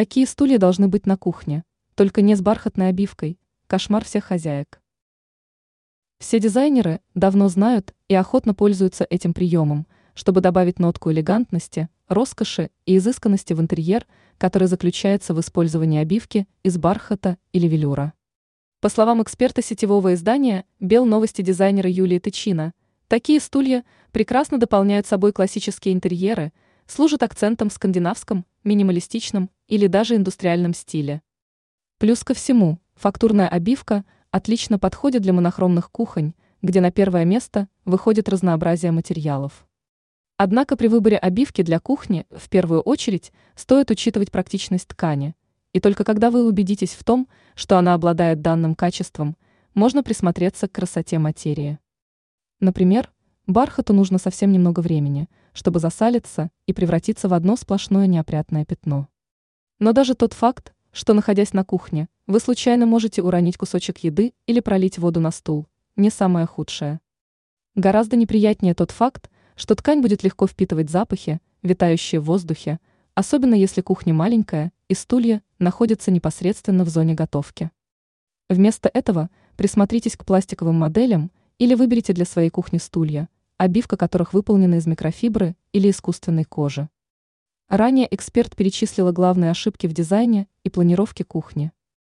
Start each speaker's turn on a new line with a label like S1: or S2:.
S1: Какие стулья должны быть на кухне? Только не с бархатной обивкой. Кошмар всех хозяек. Все дизайнеры давно знают и охотно пользуются этим приемом, чтобы добавить нотку элегантности, роскоши и изысканности в интерьер, который заключается в использовании обивки из бархата или велюра. По словам эксперта сетевого издания «Бел новости» дизайнера Юлии Тычина, такие стулья прекрасно дополняют собой классические интерьеры, служат акцентом в скандинавском, минималистичном или даже индустриальном стиле. Плюс ко всему, фактурная обивка отлично подходит для монохромных кухонь, где на первое место выходит разнообразие материалов. Однако при выборе обивки для кухни в первую очередь стоит учитывать практичность ткани, и только когда вы убедитесь в том, что она обладает данным качеством, можно присмотреться к красоте материи. Например, бархату нужно совсем немного времени, чтобы засалиться и превратиться в одно сплошное неопрятное пятно. Но даже тот факт, что находясь на кухне, вы случайно можете уронить кусочек еды или пролить воду на стул, не самое худшее. Гораздо неприятнее тот факт, что ткань будет легко впитывать запахи, витающие в воздухе, особенно если кухня маленькая и стулья находятся непосредственно в зоне готовки. Вместо этого присмотритесь к пластиковым моделям или выберите для своей кухни стулья, обивка которых выполнена из микрофибры или искусственной кожи. Ранее эксперт перечислила главные ошибки в дизайне и планировке кухни.